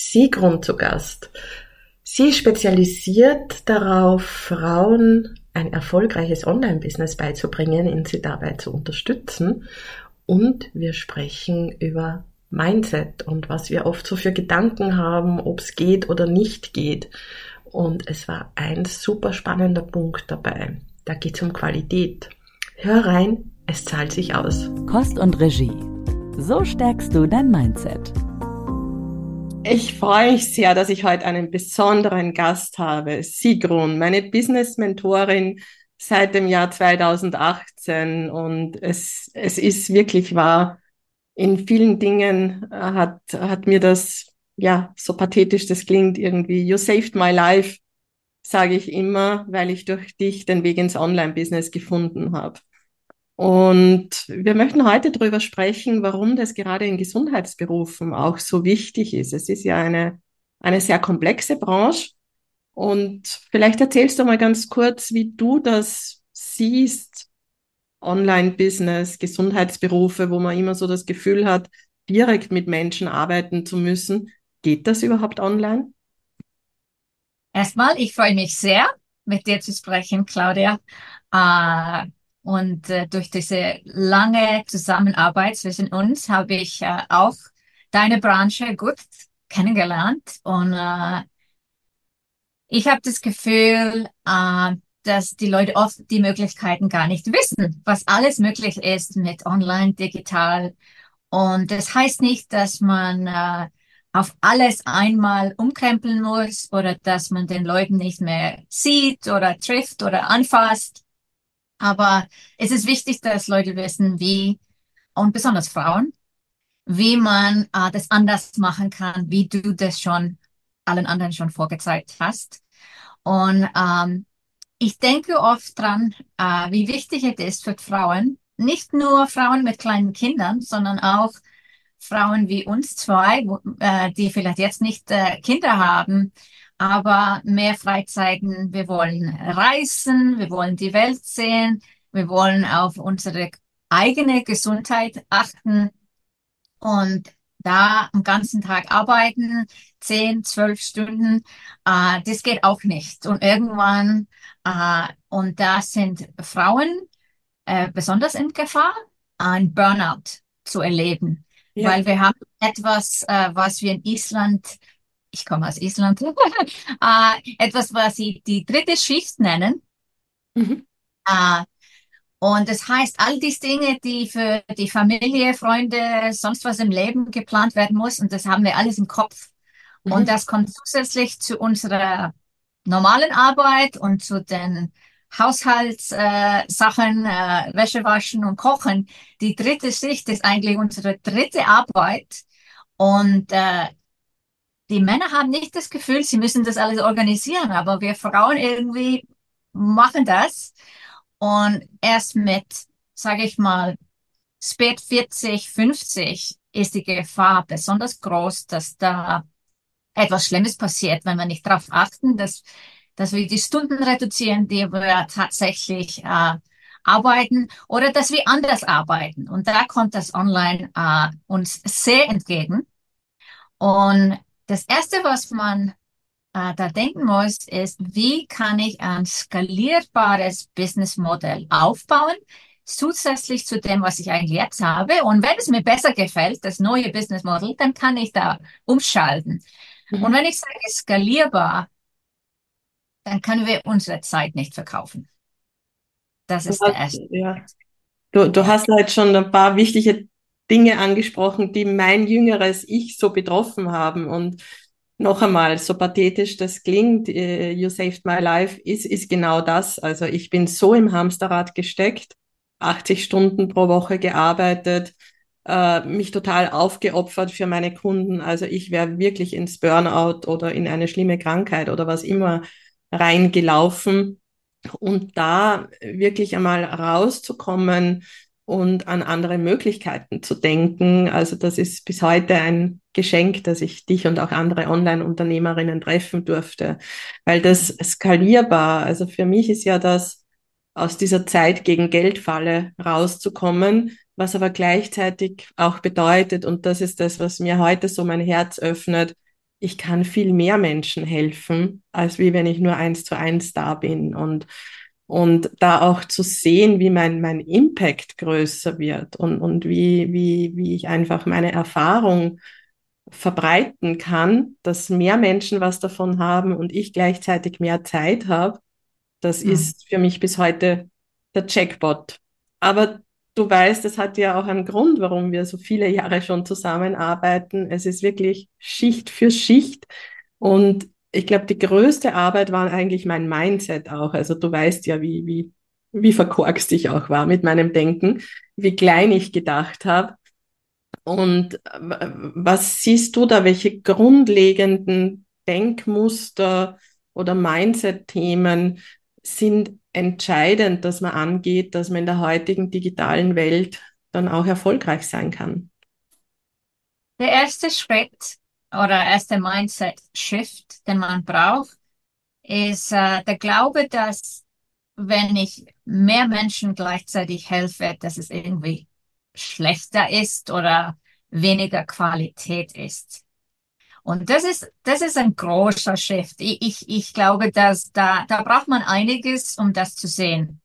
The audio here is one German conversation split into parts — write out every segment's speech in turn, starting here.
Sigrun zu Gast. Sie spezialisiert darauf, Frauen ein erfolgreiches Online-Business beizubringen, ihnen sie dabei zu unterstützen. Und wir sprechen über Mindset und was wir oft so für Gedanken haben, ob es geht oder nicht geht. Und es war ein super spannender Punkt dabei. Da geht es um Qualität. Hör rein, es zahlt sich aus. Kost und Regie. So stärkst du dein Mindset. Ich freue mich sehr, dass ich heute einen besonderen Gast habe. Sigrun, meine Business-Mentorin seit dem Jahr 2018. Und es, es ist wirklich wahr, in vielen Dingen äh, hat, hat mir das, ja, so pathetisch das klingt irgendwie, you saved my life, sage ich immer, weil ich durch dich den Weg ins Online-Business gefunden habe. Und wir möchten heute darüber sprechen, warum das gerade in Gesundheitsberufen auch so wichtig ist. Es ist ja eine, eine sehr komplexe Branche. Und vielleicht erzählst du mal ganz kurz, wie du das siehst, Online-Business, Gesundheitsberufe, wo man immer so das Gefühl hat, direkt mit Menschen arbeiten zu müssen. Geht das überhaupt online? Erstmal, ich freue mich sehr, mit dir zu sprechen, Claudia. Äh, und äh, durch diese lange Zusammenarbeit zwischen uns habe ich äh, auch deine Branche gut kennengelernt. Und äh, ich habe das Gefühl, äh, dass die Leute oft die Möglichkeiten gar nicht wissen, was alles möglich ist mit online, digital. Und das heißt nicht, dass man äh, auf alles einmal umkrempeln muss oder dass man den Leuten nicht mehr sieht oder trifft oder anfasst. Aber es ist wichtig, dass Leute wissen, wie, und besonders Frauen, wie man äh, das anders machen kann, wie du das schon allen anderen schon vorgezeigt hast. Und ähm, ich denke oft dran, äh, wie wichtig es ist für Frauen, nicht nur Frauen mit kleinen Kindern, sondern auch Frauen wie uns zwei, äh, die vielleicht jetzt nicht äh, Kinder haben, aber mehr Freizeiten. Wir wollen reisen, wir wollen die Welt sehen, wir wollen auf unsere eigene Gesundheit achten und da am ganzen Tag arbeiten, zehn, zwölf Stunden, äh, das geht auch nicht. Und irgendwann, äh, und da sind Frauen äh, besonders in Gefahr, ein Burnout zu erleben. Ja. Weil wir haben etwas, äh, was wir in Island ich komme aus Island, äh, etwas, was sie die dritte Schicht nennen. Mhm. Äh, und das heißt, all diese Dinge, die für die Familie, Freunde, sonst was im Leben geplant werden muss, und das haben wir alles im Kopf. Mhm. Und das kommt zusätzlich zu unserer normalen Arbeit und zu den Haushaltssachen, äh, äh, Wäsche waschen und kochen. Die dritte Schicht ist eigentlich unsere dritte Arbeit. Und äh, die Männer haben nicht das Gefühl, sie müssen das alles organisieren, aber wir Frauen irgendwie machen das. Und erst mit, sage ich mal, spät 40, 50 ist die Gefahr besonders groß, dass da etwas Schlimmes passiert, wenn wir nicht darauf achten, dass, dass wir die Stunden reduzieren, die wir tatsächlich äh, arbeiten oder dass wir anders arbeiten. Und da kommt das Online äh, uns sehr entgegen. Und das Erste, was man äh, da denken muss, ist, wie kann ich ein skalierbares Businessmodell aufbauen, zusätzlich zu dem, was ich eigentlich jetzt habe. Und wenn es mir besser gefällt, das neue Business Model, dann kann ich da umschalten. Mhm. Und wenn ich sage skalierbar, dann können wir unsere Zeit nicht verkaufen. Das ist hast, der erste. Ja. Du, du hast halt schon ein paar wichtige Dinge angesprochen, die mein jüngeres Ich so betroffen haben. Und noch einmal, so pathetisch das klingt, äh, You Saved My Life, ist, ist genau das. Also ich bin so im Hamsterrad gesteckt, 80 Stunden pro Woche gearbeitet, äh, mich total aufgeopfert für meine Kunden. Also ich wäre wirklich ins Burnout oder in eine schlimme Krankheit oder was immer reingelaufen. Und da wirklich einmal rauszukommen und an andere Möglichkeiten zu denken. Also das ist bis heute ein Geschenk, dass ich dich und auch andere Online-Unternehmerinnen treffen durfte, weil das skalierbar, also für mich ist ja das aus dieser Zeit gegen Geldfalle rauszukommen, was aber gleichzeitig auch bedeutet, und das ist das, was mir heute so mein Herz öffnet, ich kann viel mehr Menschen helfen, als wie wenn ich nur eins zu eins da bin. Und, und da auch zu sehen, wie mein, mein Impact größer wird und, und wie, wie, wie ich einfach meine Erfahrung verbreiten kann, dass mehr Menschen was davon haben und ich gleichzeitig mehr Zeit habe, das mhm. ist für mich bis heute der Jackpot. Aber du weißt, es hat ja auch einen Grund, warum wir so viele Jahre schon zusammenarbeiten. Es ist wirklich Schicht für Schicht. Und ich glaube, die größte Arbeit war eigentlich mein Mindset auch. Also du weißt ja, wie, wie, wie verkorkst ich auch war mit meinem Denken, wie klein ich gedacht habe. Und was siehst du da, welche grundlegenden Denkmuster oder Mindset-Themen sind entscheidend, dass man angeht, dass man in der heutigen digitalen Welt dann auch erfolgreich sein kann? Der erste Schritt oder erste Mindset-Shift, den man braucht, ist äh, der Glaube, dass wenn ich mehr Menschen gleichzeitig helfe, dass es irgendwie schlechter ist oder weniger Qualität ist. Und das ist, das ist ein großer Shift. Ich, ich, ich glaube, dass da, da braucht man einiges, um das zu sehen.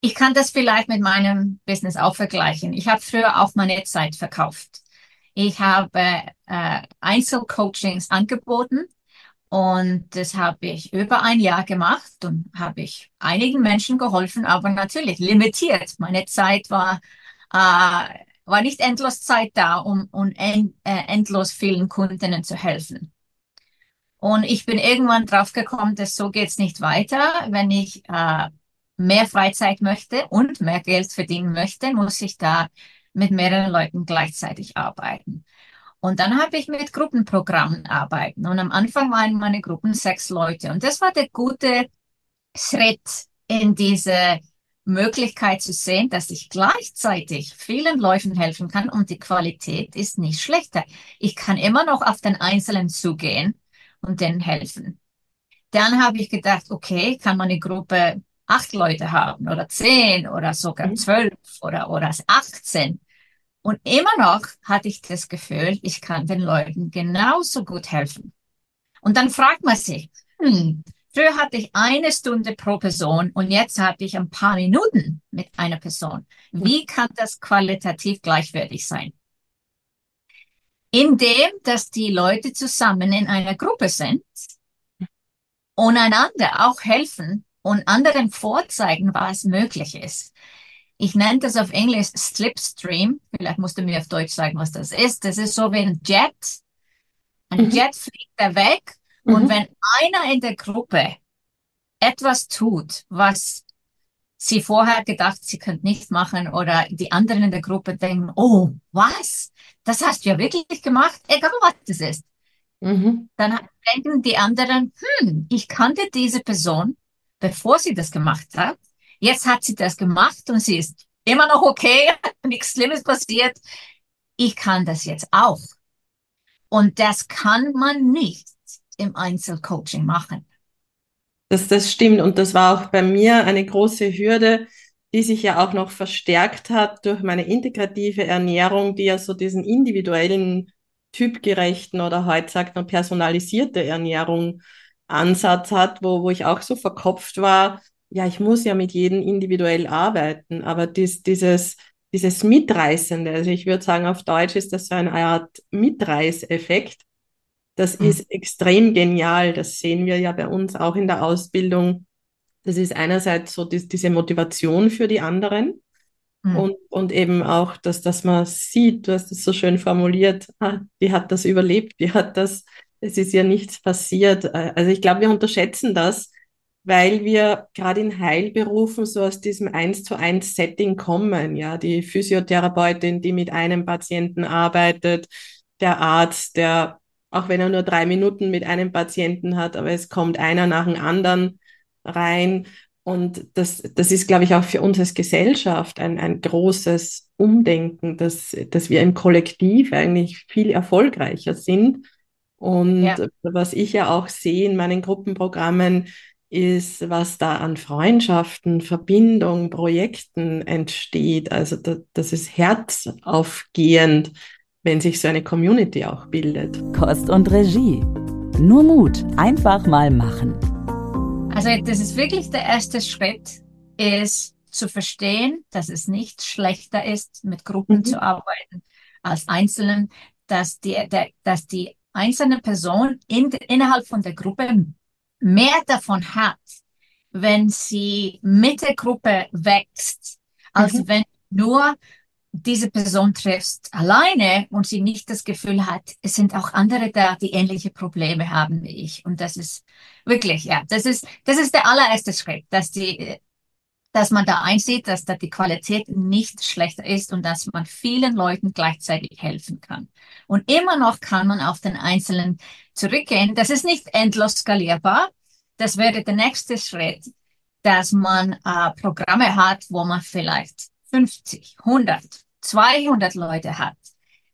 Ich kann das vielleicht mit meinem Business auch vergleichen. Ich habe früher auch meine Zeit verkauft. Ich habe äh, Einzelcoachings angeboten und das habe ich über ein Jahr gemacht und habe ich einigen Menschen geholfen, aber natürlich limitiert. Meine Zeit war äh, war nicht endlos Zeit da, um, um end, äh, endlos vielen Kundinnen zu helfen. Und ich bin irgendwann drauf gekommen, dass so geht's nicht weiter. Wenn ich äh, mehr Freizeit möchte und mehr Geld verdienen möchte, muss ich da mit mehreren Leuten gleichzeitig arbeiten. Und dann habe ich mit Gruppenprogrammen arbeiten. Und am Anfang waren meine Gruppen sechs Leute. Und das war der gute Schritt in diese Möglichkeit zu sehen, dass ich gleichzeitig vielen Läufen helfen kann und die Qualität ist nicht schlechter. Ich kann immer noch auf den Einzelnen zugehen und denen helfen. Dann habe ich gedacht, okay, kann man eine Gruppe acht Leute haben oder zehn oder sogar mhm. zwölf oder, oder 18. Und immer noch hatte ich das Gefühl, ich kann den Leuten genauso gut helfen. Und dann fragt man sich, hm, Früher hatte ich eine Stunde pro Person und jetzt habe ich ein paar Minuten mit einer Person. Wie kann das qualitativ gleichwertig sein? Indem, dass die Leute zusammen in einer Gruppe sind und einander auch helfen und anderen vorzeigen, was möglich ist. Ich nenne das auf Englisch Slipstream. Vielleicht musst du mir auf Deutsch sagen, was das ist. Das ist so wie ein Jet. Ein mhm. Jet fliegt da weg und mhm. wenn einer in der Gruppe etwas tut, was sie vorher gedacht, sie könnte nicht machen oder die anderen in der Gruppe denken, oh, was? Das hast du ja wirklich gemacht, egal was das ist. Mhm. Dann denken die anderen, hm, ich kannte diese Person, bevor sie das gemacht hat. Jetzt hat sie das gemacht und sie ist immer noch okay, nichts Schlimmes passiert. Ich kann das jetzt auch. Und das kann man nicht im Einzelcoaching machen. Das, das stimmt. Und das war auch bei mir eine große Hürde, die sich ja auch noch verstärkt hat durch meine integrative Ernährung, die ja so diesen individuellen, typgerechten oder heute sagt man personalisierte Ernährung Ansatz hat, wo, wo ich auch so verkopft war, ja, ich muss ja mit jedem individuell arbeiten, aber dies, dieses, dieses Mitreißende, also ich würde sagen, auf Deutsch ist das so eine Art Mitreißeffekt, das mhm. ist extrem genial. Das sehen wir ja bei uns auch in der Ausbildung. Das ist einerseits so die, diese Motivation für die anderen mhm. und, und eben auch, dass, dass man sieht, du hast es so schön formuliert, ah, die hat das überlebt, die hat das, es ist ja nichts passiert. Also ich glaube, wir unterschätzen das, weil wir gerade in Heilberufen so aus diesem eins zu eins Setting kommen. Ja, die Physiotherapeutin, die mit einem Patienten arbeitet, der Arzt, der, auch wenn er nur drei Minuten mit einem Patienten hat, aber es kommt einer nach dem anderen rein. Und das, das ist, glaube ich, auch für uns als Gesellschaft ein, ein großes Umdenken, dass, dass wir im Kollektiv eigentlich viel erfolgreicher sind. Und ja. was ich ja auch sehe in meinen Gruppenprogrammen, ist, was da an Freundschaften, Verbindung, Projekten entsteht. Also da, das ist herzaufgehend, wenn sich so eine Community auch bildet. Kost und Regie. Nur Mut, einfach mal machen. Also das ist wirklich der erste Schritt, ist zu verstehen, dass es nicht schlechter ist, mit Gruppen mhm. zu arbeiten als Einzelnen, dass die, der, dass die einzelne Person in, innerhalb von der Gruppe mehr davon hat, wenn sie mit der Gruppe wächst, als mhm. wenn nur diese Person triffst alleine und sie nicht das Gefühl hat, es sind auch andere da, die ähnliche Probleme haben wie ich. Und das ist wirklich, ja, das ist, das ist der allererste Schritt, dass die, dass man da einsieht, dass da die Qualität nicht schlechter ist und dass man vielen Leuten gleichzeitig helfen kann. Und immer noch kann man auf den Einzelnen zurückgehen. Das ist nicht endlos skalierbar. Das wäre der nächste Schritt, dass man äh, Programme hat, wo man vielleicht 50, 100, 200 Leute hat.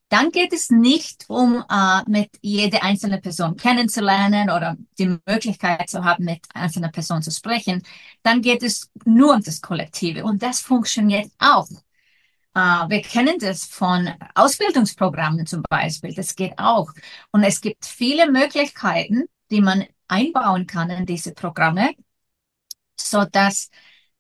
Dann geht es nicht um äh, mit jede einzelne Person kennenzulernen oder die Möglichkeit zu haben, mit einzelner Person zu sprechen. Dann geht es nur um das Kollektive und das funktioniert auch. Uh, wir kennen das von Ausbildungsprogrammen zum Beispiel. Das geht auch. Und es gibt viele Möglichkeiten, die man einbauen kann in diese Programme, so dass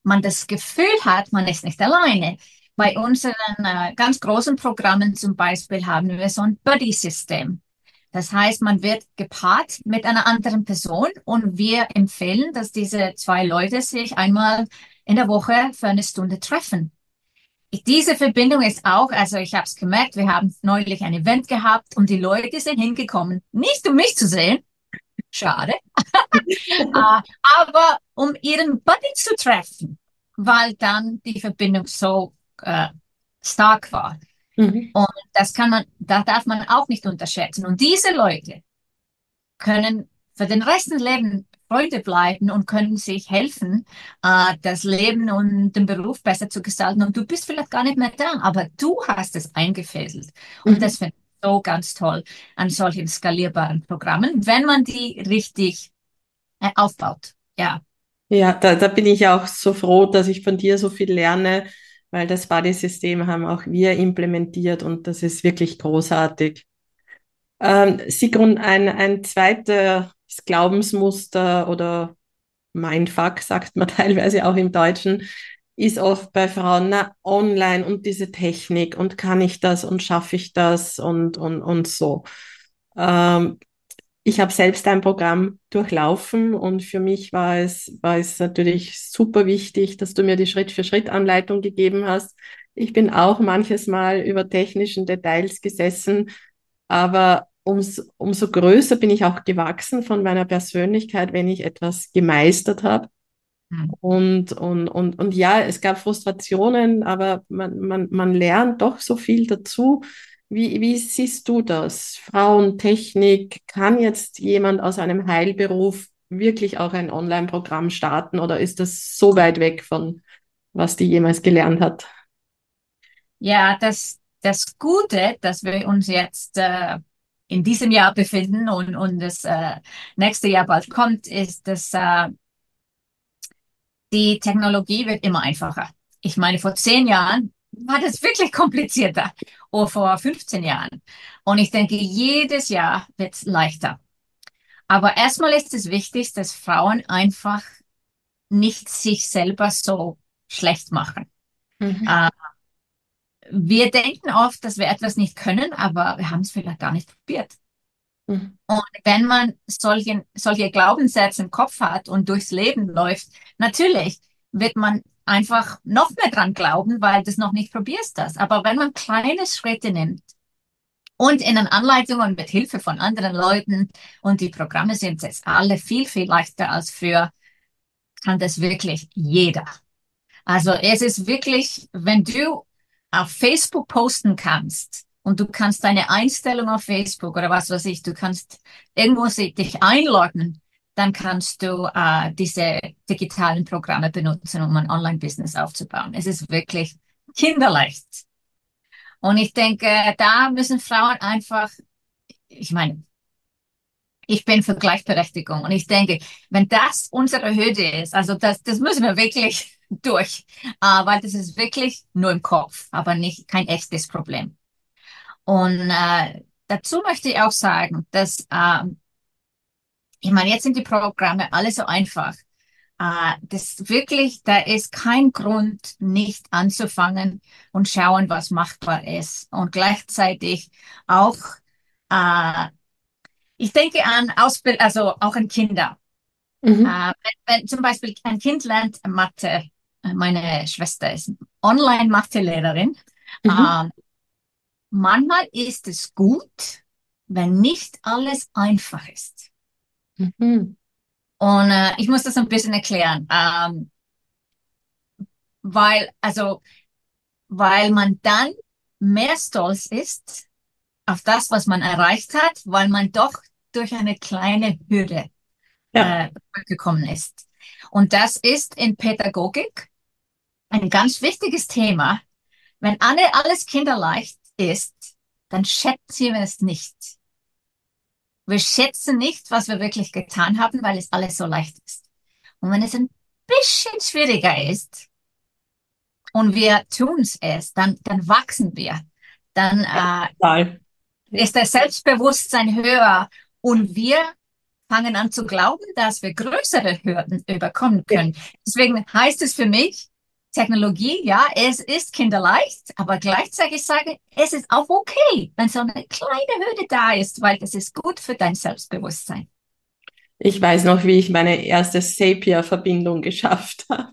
man das Gefühl hat, man ist nicht alleine. Bei unseren äh, ganz großen Programmen zum Beispiel haben wir so ein Buddy-System. Das heißt, man wird gepaart mit einer anderen Person und wir empfehlen, dass diese zwei Leute sich einmal in der Woche für eine Stunde treffen. Diese Verbindung ist auch, also ich habe es gemerkt, wir haben neulich ein Event gehabt und die Leute sind hingekommen, nicht um mich zu sehen, schade, uh, aber um ihren Buddy zu treffen, weil dann die Verbindung so uh, stark war. Mhm. Und das kann man, da darf man auch nicht unterschätzen. Und diese Leute können für den Rest des Lebens Freunde bleiben und können sich helfen, äh, das Leben und den Beruf besser zu gestalten. Und du bist vielleicht gar nicht mehr da, aber du hast es eingefädelt. Und mhm. das finde ich so ganz toll an solchen skalierbaren Programmen, wenn man die richtig äh, aufbaut. Ja. Ja, da, da bin ich auch so froh, dass ich von dir so viel lerne, weil das Buddy-System haben auch wir implementiert und das ist wirklich großartig. Ähm, Sigrun, ein, ein zweiter Glaubensmuster oder Mindfuck, sagt man teilweise auch im Deutschen, ist oft bei Frauen, na, online und diese Technik und kann ich das und schaffe ich das und, und, und so. Ähm, ich habe selbst ein Programm durchlaufen und für mich war es, war es natürlich super wichtig, dass du mir die Schritt-für-Schritt-Anleitung gegeben hast. Ich bin auch manches Mal über technischen Details gesessen, aber umso, umso größer bin ich auch gewachsen von meiner Persönlichkeit, wenn ich etwas gemeistert habe. Mhm. Und, und, und, und ja, es gab Frustrationen, aber man, man, man lernt doch so viel dazu. Wie, wie siehst du das? Frauentechnik, kann jetzt jemand aus einem Heilberuf wirklich auch ein Online-Programm starten oder ist das so weit weg von, was die jemals gelernt hat? Ja, das, das Gute, dass wir uns jetzt äh, in diesem Jahr befinden und, und das äh, nächste Jahr bald kommt, ist, dass äh, die Technologie wird immer einfacher. Ich meine, vor zehn Jahren war das wirklich komplizierter oder vor 15 Jahren. Und ich denke, jedes Jahr wird es leichter. Aber erstmal ist es wichtig, dass Frauen einfach nicht sich selber so schlecht machen. Mhm. Äh, wir denken oft, dass wir etwas nicht können, aber wir haben es vielleicht gar nicht probiert. Mhm. Und wenn man solche, solche Glaubenssätze im Kopf hat und durchs Leben läuft, natürlich wird man einfach noch mehr dran glauben, weil du es noch nicht probierst das. Aber wenn man kleine Schritte nimmt und in den Anleitungen mit Hilfe von anderen Leuten und die Programme sind jetzt alle viel, viel leichter als für kann das wirklich jeder. Also es ist wirklich, wenn du auf Facebook posten kannst und du kannst deine Einstellung auf Facebook oder was weiß ich, du kannst irgendwo dich einloggen, dann kannst du äh, diese digitalen Programme benutzen, um ein Online-Business aufzubauen. Es ist wirklich kinderleicht. Und ich denke, da müssen Frauen einfach, ich meine, ich bin für Gleichberechtigung. Und ich denke, wenn das unsere Hürde ist, also das, das müssen wir wirklich durch, äh, weil das ist wirklich nur im Kopf, aber nicht kein echtes Problem. Und äh, dazu möchte ich auch sagen, dass, äh, ich meine, jetzt sind die Programme alle so einfach. Äh, das wirklich, da ist kein Grund, nicht anzufangen und schauen, was machbar ist. Und gleichzeitig auch äh, ich denke an Ausbildung, also auch an Kinder. Mhm. Äh, wenn, wenn, zum Beispiel ein Kind lernt Mathe, äh, meine Schwester ist Online-Mathe-Lehrerin. Mhm. Ähm, manchmal ist es gut, wenn nicht alles einfach ist. Mhm. Und äh, ich muss das ein bisschen erklären, ähm, weil also weil man dann mehr stolz ist auf das, was man erreicht hat, weil man doch durch eine kleine Hürde ja. äh, gekommen ist. Und das ist in Pädagogik ein ganz wichtiges Thema. Wenn alle, alles kinderleicht ist, dann schätzen wir es nicht. Wir schätzen nicht, was wir wirklich getan haben, weil es alles so leicht ist. Und wenn es ein bisschen schwieriger ist und wir tun es, dann, dann wachsen wir. Dann äh, ist das Selbstbewusstsein höher und wir fangen an zu glauben, dass wir größere Hürden überkommen können. Deswegen heißt es für mich, Technologie, ja, es ist kinderleicht, aber gleichzeitig sage, es ist auch okay, wenn so eine kleine Hürde da ist, weil das ist gut für dein Selbstbewusstsein. Ich weiß noch, wie ich meine erste Sapir-Verbindung geschafft habe.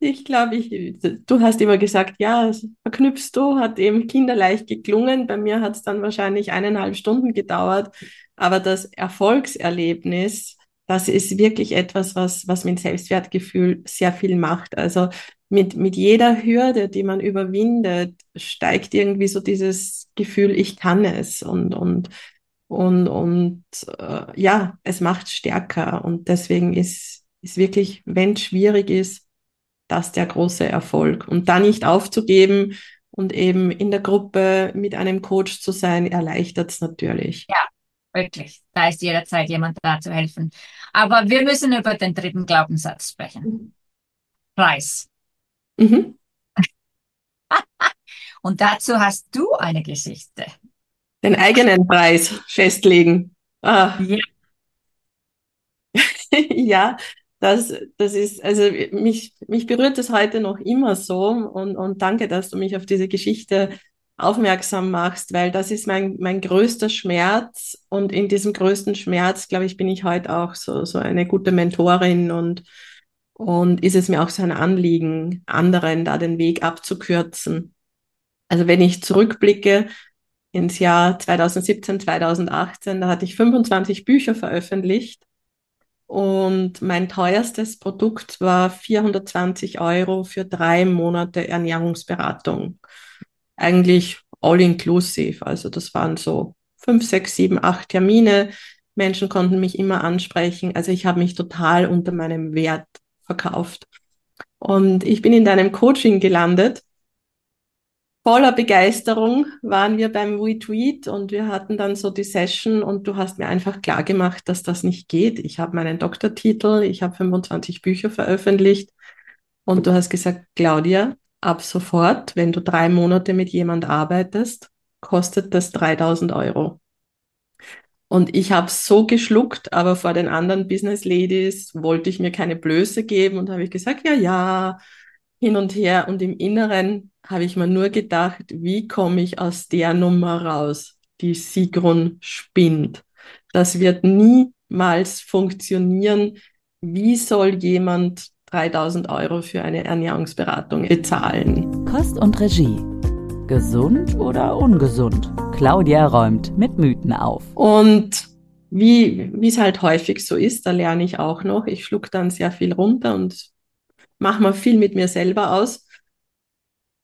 Ich glaube, ich, du hast immer gesagt, ja, verknüpfst du, hat eben kinderleicht geklungen. Bei mir hat es dann wahrscheinlich eineinhalb Stunden gedauert. Aber das Erfolgserlebnis, das ist wirklich etwas, was, was mit Selbstwertgefühl sehr viel macht. Also mit, mit jeder Hürde, die man überwindet, steigt irgendwie so dieses Gefühl, ich kann es und, und, und, und äh, ja, es macht stärker. Und deswegen ist, ist wirklich, wenn es schwierig ist, das der große Erfolg. Und da nicht aufzugeben und eben in der Gruppe mit einem Coach zu sein, erleichtert es natürlich. Ja, wirklich. Da ist jederzeit jemand da zu helfen. Aber wir müssen über den dritten Glaubenssatz sprechen. Preis. Mhm. Und dazu hast du eine Geschichte. Den eigenen Preis festlegen. Ah. Ja. ja, das, das ist, also mich, mich berührt es heute noch immer so und, und danke, dass du mich auf diese Geschichte aufmerksam machst, weil das ist mein, mein größter Schmerz und in diesem größten Schmerz, glaube ich, bin ich heute auch so, so eine gute Mentorin und, und ist es mir auch so ein Anliegen, anderen da den Weg abzukürzen. Also wenn ich zurückblicke ins Jahr 2017, 2018, da hatte ich 25 Bücher veröffentlicht und mein teuerstes Produkt war 420 Euro für drei Monate Ernährungsberatung. Eigentlich all inclusive. Also das waren so fünf, sechs, sieben, acht Termine. Menschen konnten mich immer ansprechen. Also ich habe mich total unter meinem Wert verkauft. Und ich bin in deinem Coaching gelandet voller Begeisterung waren wir beim Retweet und wir hatten dann so die Session und du hast mir einfach klar gemacht, dass das nicht geht. Ich habe meinen Doktortitel, ich habe 25 Bücher veröffentlicht und du hast gesagt, Claudia, ab sofort, wenn du drei Monate mit jemand arbeitest, kostet das 3000 Euro. Und ich habe so geschluckt, aber vor den anderen Business Ladies wollte ich mir keine Blöße geben und habe ich gesagt, ja, ja, hin und her und im Inneren habe ich mir nur gedacht, wie komme ich aus der Nummer raus, die Sigrun spinnt. Das wird niemals funktionieren. Wie soll jemand 3000 Euro für eine Ernährungsberatung bezahlen? Kost und Regie. Gesund oder ungesund? Claudia räumt mit Mythen auf. Und wie wie es halt häufig so ist, da lerne ich auch noch. Ich schluck dann sehr viel runter und mache mal viel mit mir selber aus.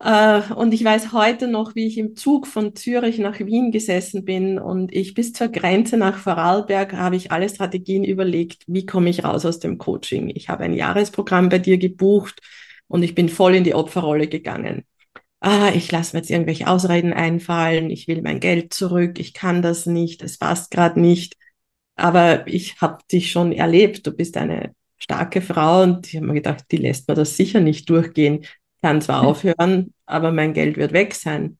Äh, und ich weiß heute noch, wie ich im Zug von Zürich nach Wien gesessen bin und ich bis zur Grenze nach Vorarlberg habe ich alle Strategien überlegt, wie komme ich raus aus dem Coaching. Ich habe ein Jahresprogramm bei dir gebucht und ich bin voll in die Opferrolle gegangen. Ah, ich lasse mir jetzt irgendwelche Ausreden einfallen, ich will mein Geld zurück, ich kann das nicht, es passt gerade nicht. Aber ich habe dich schon erlebt, du bist eine starke Frau und ich habe mir gedacht, die lässt mir das sicher nicht durchgehen. Kann zwar aufhören, aber mein Geld wird weg sein.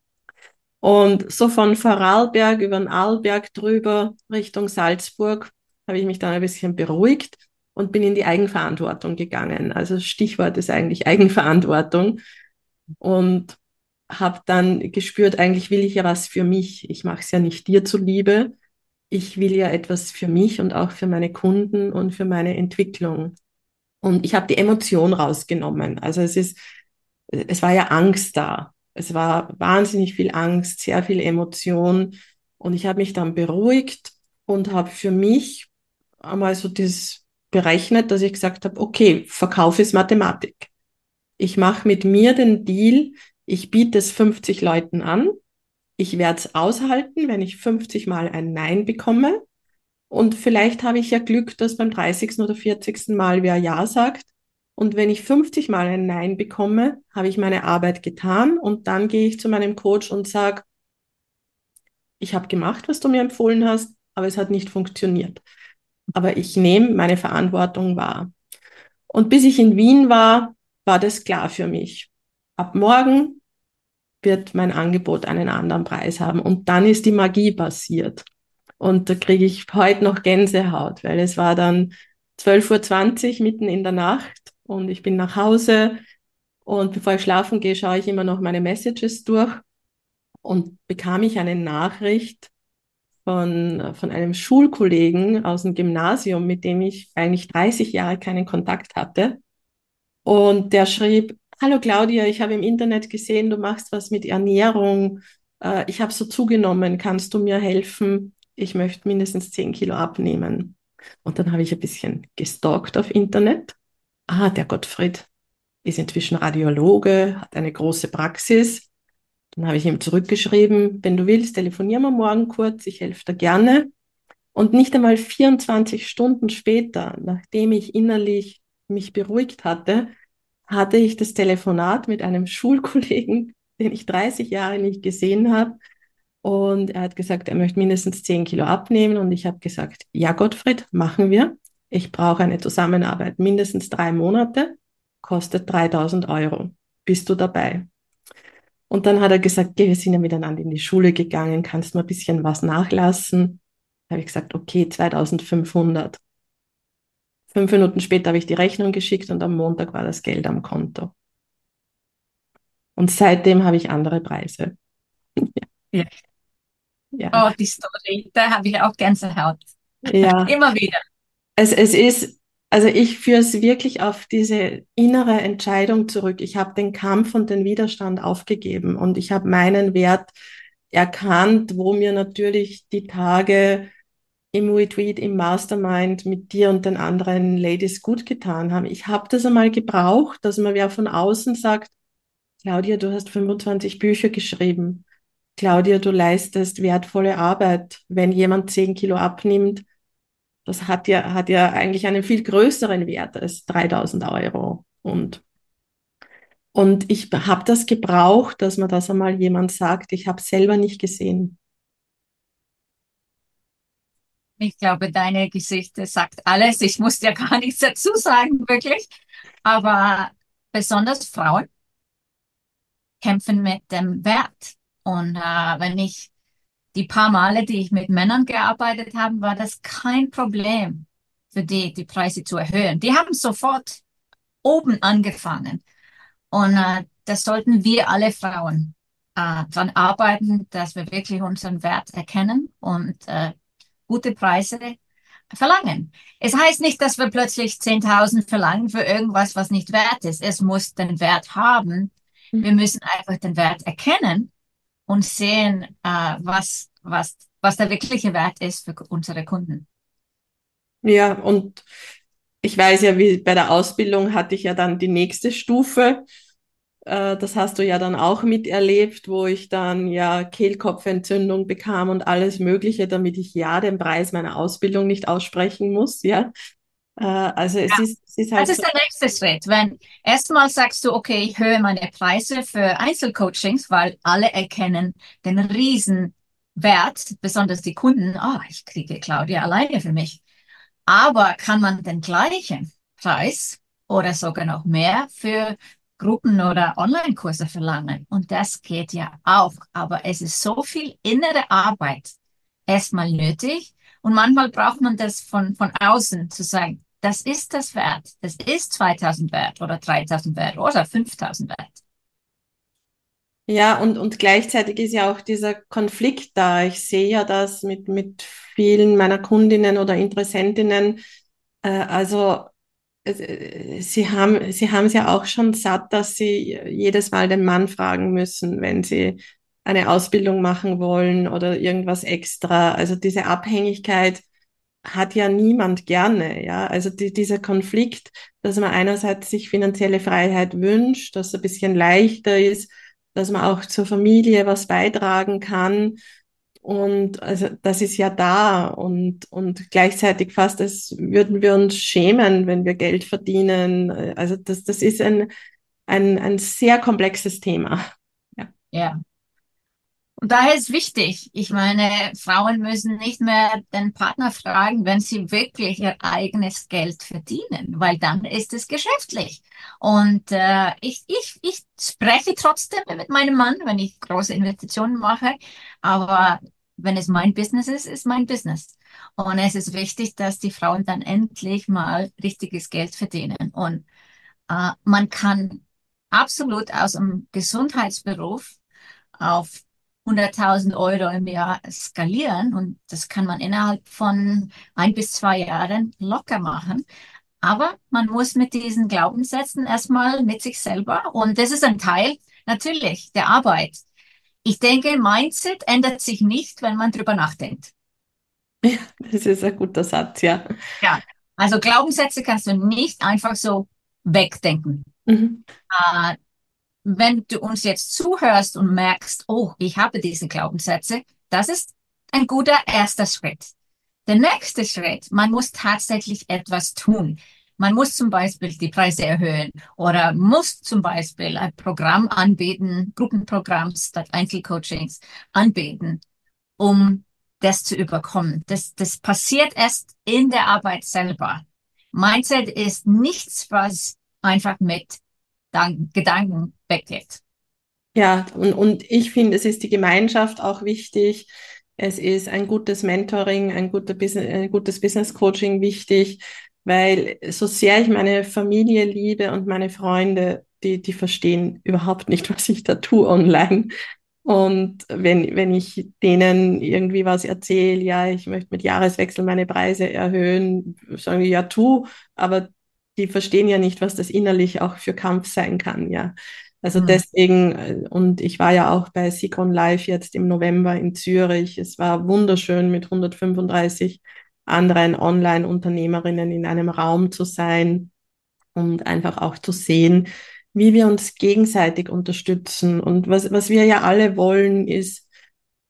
Und so von Vorarlberg über den Arlberg drüber Richtung Salzburg habe ich mich dann ein bisschen beruhigt und bin in die Eigenverantwortung gegangen. Also Stichwort ist eigentlich Eigenverantwortung. Und habe dann gespürt, eigentlich will ich ja was für mich. Ich mache es ja nicht dir zuliebe. Ich will ja etwas für mich und auch für meine Kunden und für meine Entwicklung. Und ich habe die Emotion rausgenommen. Also es ist, es war ja Angst da. Es war wahnsinnig viel Angst, sehr viel Emotion. Und ich habe mich dann beruhigt und habe für mich einmal so das berechnet, dass ich gesagt habe, okay, Verkauf ist Mathematik. Ich mache mit mir den Deal, ich biete es 50 Leuten an. Ich werde es aushalten, wenn ich 50 Mal ein Nein bekomme. Und vielleicht habe ich ja Glück, dass beim 30. oder 40. Mal wer Ja sagt. Und wenn ich 50 Mal ein Nein bekomme, habe ich meine Arbeit getan und dann gehe ich zu meinem Coach und sage, ich habe gemacht, was du mir empfohlen hast, aber es hat nicht funktioniert. Aber ich nehme meine Verantwortung wahr. Und bis ich in Wien war, war das klar für mich ab morgen wird mein Angebot einen anderen Preis haben. Und dann ist die Magie passiert. Und da kriege ich heute noch Gänsehaut, weil es war dann 12.20 Uhr mitten in der Nacht und ich bin nach Hause und bevor ich schlafen gehe, schaue ich immer noch meine Messages durch und bekam ich eine Nachricht von, von einem Schulkollegen aus dem Gymnasium, mit dem ich eigentlich 30 Jahre keinen Kontakt hatte. Und der schrieb, Hallo Claudia, ich habe im Internet gesehen, du machst was mit Ernährung. Äh, ich habe so zugenommen, kannst du mir helfen? Ich möchte mindestens 10 Kilo abnehmen. Und dann habe ich ein bisschen gestalkt auf Internet. Ah, der Gottfried ist inzwischen Radiologe, hat eine große Praxis. Dann habe ich ihm zurückgeschrieben, wenn du willst, telefonieren wir morgen kurz, ich helfe dir gerne. Und nicht einmal 24 Stunden später, nachdem ich innerlich mich beruhigt hatte, hatte ich das Telefonat mit einem Schulkollegen, den ich 30 Jahre nicht gesehen habe. Und er hat gesagt, er möchte mindestens 10 Kilo abnehmen. Und ich habe gesagt, ja, Gottfried, machen wir. Ich brauche eine Zusammenarbeit, mindestens drei Monate, kostet 3000 Euro. Bist du dabei? Und dann hat er gesagt, okay, wir sind ja miteinander in die Schule gegangen, kannst du mal ein bisschen was nachlassen? Da habe ich gesagt, okay, 2500. Fünf Minuten später habe ich die Rechnung geschickt und am Montag war das Geld am Konto. Und seitdem habe ich andere Preise. ja. ja. Oh, die Story, da habe ich auch Gänsehaut. Ja. Immer wieder. Es, es ist, also ich führe es wirklich auf diese innere Entscheidung zurück. Ich habe den Kampf und den Widerstand aufgegeben und ich habe meinen Wert erkannt, wo mir natürlich die Tage im Retreat, im Mastermind mit dir und den anderen Ladies gut getan haben. Ich habe das einmal gebraucht, dass man wer von außen sagt, Claudia, du hast 25 Bücher geschrieben. Claudia, du leistest wertvolle Arbeit. Wenn jemand 10 Kilo abnimmt, das hat ja, hat ja eigentlich einen viel größeren Wert als 3000 Euro. Und, und ich habe das gebraucht, dass man das einmal jemand sagt. Ich habe selber nicht gesehen. Ich glaube, deine Geschichte sagt alles. Ich muss dir gar nichts dazu sagen, wirklich. Aber besonders Frauen kämpfen mit dem Wert. Und äh, wenn ich die paar Male, die ich mit Männern gearbeitet habe, war das kein Problem für die, die Preise zu erhöhen. Die haben sofort oben angefangen. Und äh, das sollten wir alle Frauen äh, dran arbeiten, dass wir wirklich unseren Wert erkennen und äh, gute Preise verlangen. Es heißt nicht, dass wir plötzlich 10.000 verlangen für irgendwas, was nicht wert ist. Es muss den Wert haben. Wir müssen einfach den Wert erkennen und sehen, äh, was, was, was der wirkliche Wert ist für unsere Kunden. Ja, und ich weiß ja, wie bei der Ausbildung hatte ich ja dann die nächste Stufe. Äh, das hast du ja dann auch miterlebt, wo ich dann ja Kehlkopfentzündung bekam und alles Mögliche, damit ich ja den Preis meiner Ausbildung nicht aussprechen muss. Ja, also es, ja. ist, es ist halt. Das ist der nächste Schritt. Wenn erstmal sagst du, okay, ich höre meine Preise für Einzelcoachings, weil alle erkennen den Riesenwert, besonders die Kunden. Ah, oh, ich kriege Claudia alleine für mich. Aber kann man den gleichen Preis oder sogar noch mehr für Gruppen oder Online-Kurse verlangen? Und das geht ja auch. Aber es ist so viel innere Arbeit erstmal nötig. Und manchmal braucht man das von, von außen zu sagen, das ist das wert. Das ist 2000 wert oder 3000 wert oder 5000 wert. Ja, und, und gleichzeitig ist ja auch dieser Konflikt da. Ich sehe ja das mit, mit vielen meiner Kundinnen oder Interessentinnen. Äh, also äh, sie haben sie haben es ja auch schon satt, dass sie jedes Mal den Mann fragen müssen, wenn sie eine Ausbildung machen wollen oder irgendwas extra. Also diese Abhängigkeit hat ja niemand gerne, ja. Also die, dieser Konflikt, dass man einerseits sich finanzielle Freiheit wünscht, dass es ein bisschen leichter ist, dass man auch zur Familie was beitragen kann. Und also das ist ja da und, und gleichzeitig fast, als würden wir uns schämen, wenn wir Geld verdienen. Also das, das ist ein, ein, ein sehr komplexes Thema. Ja. ja. Und daher ist wichtig, ich meine, Frauen müssen nicht mehr den Partner fragen, wenn sie wirklich ihr eigenes Geld verdienen, weil dann ist es geschäftlich. Und äh, ich, ich, ich spreche trotzdem mit meinem Mann, wenn ich große Investitionen mache, aber wenn es mein Business ist, ist mein Business. Und es ist wichtig, dass die Frauen dann endlich mal richtiges Geld verdienen. Und äh, man kann absolut aus dem Gesundheitsberuf auf 100.000 Euro im Jahr skalieren und das kann man innerhalb von ein bis zwei Jahren locker machen. Aber man muss mit diesen Glaubenssätzen erstmal mit sich selber und das ist ein Teil natürlich der Arbeit. Ich denke, Mindset ändert sich nicht, wenn man drüber nachdenkt. Ja, das ist ein guter Satz, ja. Ja, also Glaubenssätze kannst du nicht einfach so wegdenken. Mhm. Wenn du uns jetzt zuhörst und merkst, oh, ich habe diese Glaubenssätze, das ist ein guter erster Schritt. Der nächste Schritt, man muss tatsächlich etwas tun. Man muss zum Beispiel die Preise erhöhen oder muss zum Beispiel ein Programm anbieten, Gruppenprogramm statt Einzelcoachings anbieten, um das zu überkommen. Das, das passiert erst in der Arbeit selber. Mindset ist nichts, was einfach mit Gedanken weggeht. Ja, und, und ich finde, es ist die Gemeinschaft auch wichtig. Es ist ein gutes Mentoring, ein, guter Business, ein gutes Business Coaching wichtig, weil so sehr ich meine Familie liebe und meine Freunde, die, die verstehen überhaupt nicht, was ich da tue online. Und wenn, wenn ich denen irgendwie was erzähle, ja, ich möchte mit Jahreswechsel meine Preise erhöhen, sagen die, ja, tu, aber die verstehen ja nicht, was das innerlich auch für Kampf sein kann, ja. Also mhm. deswegen, äh, und ich war ja auch bei Sikon Live jetzt im November in Zürich. Es war wunderschön, mit 135 anderen Online-Unternehmerinnen in einem Raum zu sein und einfach auch zu sehen, wie wir uns gegenseitig unterstützen. Und was, was wir ja alle wollen, ist,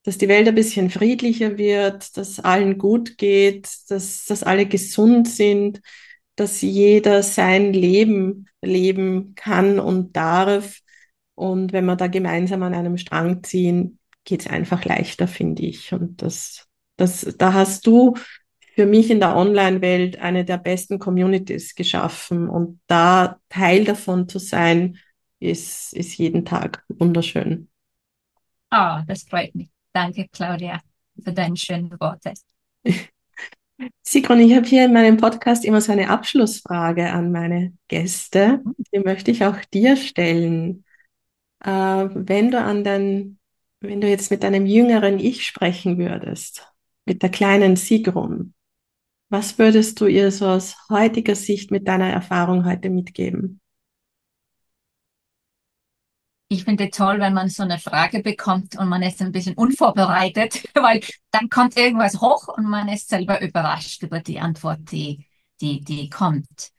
dass die Welt ein bisschen friedlicher wird, dass allen gut geht, dass, dass alle gesund sind, dass jeder sein Leben leben kann und darf. Und wenn wir da gemeinsam an einem Strang ziehen, geht es einfach leichter, finde ich. Und das, das, da hast du für mich in der Online-Welt eine der besten Communities geschaffen. Und da Teil davon zu sein, ist, ist jeden Tag wunderschön. Ah, oh, das freut mich. Danke, Claudia, für deine schönen Worte. Sigrun, ich habe hier in meinem Podcast immer so eine Abschlussfrage an meine Gäste. Die möchte ich auch dir stellen. Äh, wenn du an dein, wenn du jetzt mit deinem jüngeren Ich sprechen würdest, mit der kleinen Sigrun, was würdest du ihr so aus heutiger Sicht mit deiner Erfahrung heute mitgeben? Ich finde toll, wenn man so eine Frage bekommt und man ist ein bisschen unvorbereitet, weil dann kommt irgendwas hoch und man ist selber überrascht über die Antwort, die, die, die kommt.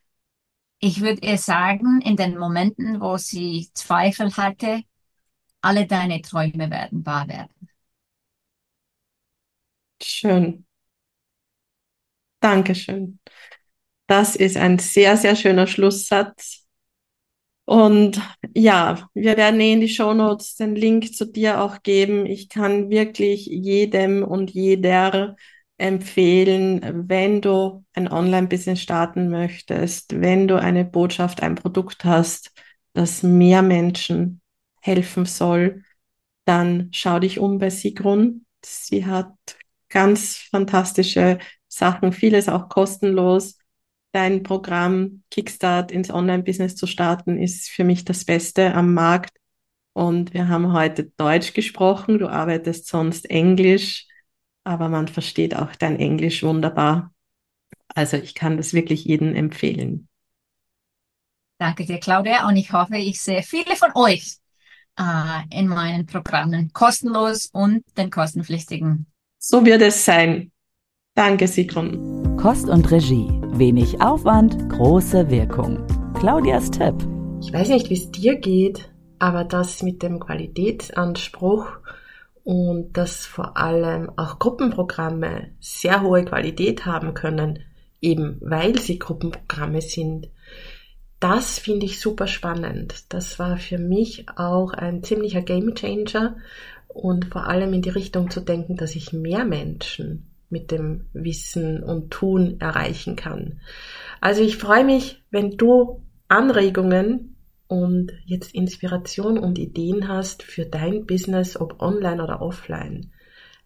Ich würde ihr sagen, in den Momenten, wo sie Zweifel hatte, alle deine Träume werden wahr werden. Schön. Dankeschön. Das ist ein sehr, sehr schöner Schlusssatz. Und ja, wir werden eh in die Show Notes den Link zu dir auch geben. Ich kann wirklich jedem und jeder empfehlen, wenn du ein Online-Business starten möchtest, wenn du eine Botschaft, ein Produkt hast, das mehr Menschen helfen soll, dann schau dich um bei Sigrun. Sie hat ganz fantastische Sachen, vieles auch kostenlos. Dein Programm Kickstart ins Online-Business zu starten, ist für mich das Beste am Markt. Und wir haben heute Deutsch gesprochen. Du arbeitest sonst Englisch, aber man versteht auch dein Englisch wunderbar. Also ich kann das wirklich jedem empfehlen. Danke dir, Claudia. Und ich hoffe, ich sehe viele von euch äh, in meinen Programmen kostenlos und den kostenpflichtigen so wird es sein. Danke, Sigrun. Kost und Regie. Wenig Aufwand, große Wirkung. Claudias Tipp. Ich weiß nicht, wie es dir geht, aber das mit dem Qualitätsanspruch und dass vor allem auch Gruppenprogramme sehr hohe Qualität haben können, eben weil sie Gruppenprogramme sind, das finde ich super spannend. Das war für mich auch ein ziemlicher Gamechanger und vor allem in die Richtung zu denken, dass ich mehr Menschen mit dem Wissen und Tun erreichen kann. Also ich freue mich, wenn du Anregungen und jetzt Inspiration und Ideen hast für dein Business, ob online oder offline.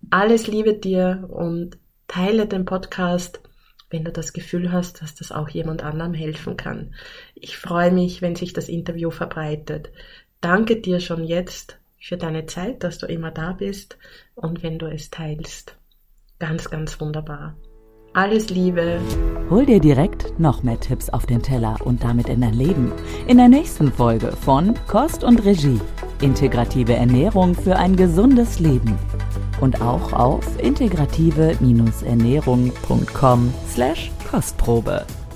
Alles Liebe dir und teile den Podcast, wenn du das Gefühl hast, dass das auch jemand anderem helfen kann. Ich freue mich, wenn sich das Interview verbreitet. Danke dir schon jetzt für deine Zeit, dass du immer da bist und wenn du es teilst. Ganz, ganz wunderbar. Alles Liebe. Hol dir direkt noch mehr Tipps auf den Teller und damit in dein Leben. In der nächsten Folge von Kost und Regie. Integrative Ernährung für ein gesundes Leben. Und auch auf integrative-ernährung.com slash Kostprobe.